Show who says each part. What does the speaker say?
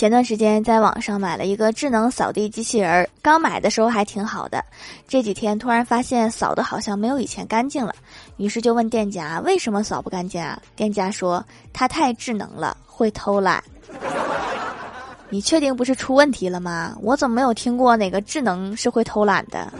Speaker 1: 前段时间在网上买了一个智能扫地机器人，刚买的时候还挺好的。这几天突然发现扫的好像没有以前干净了，于是就问店家为什么扫不干净啊。店家说它太智能了，会偷懒。你确定不是出问题了吗？我怎么没有听过哪个智能是会偷懒的？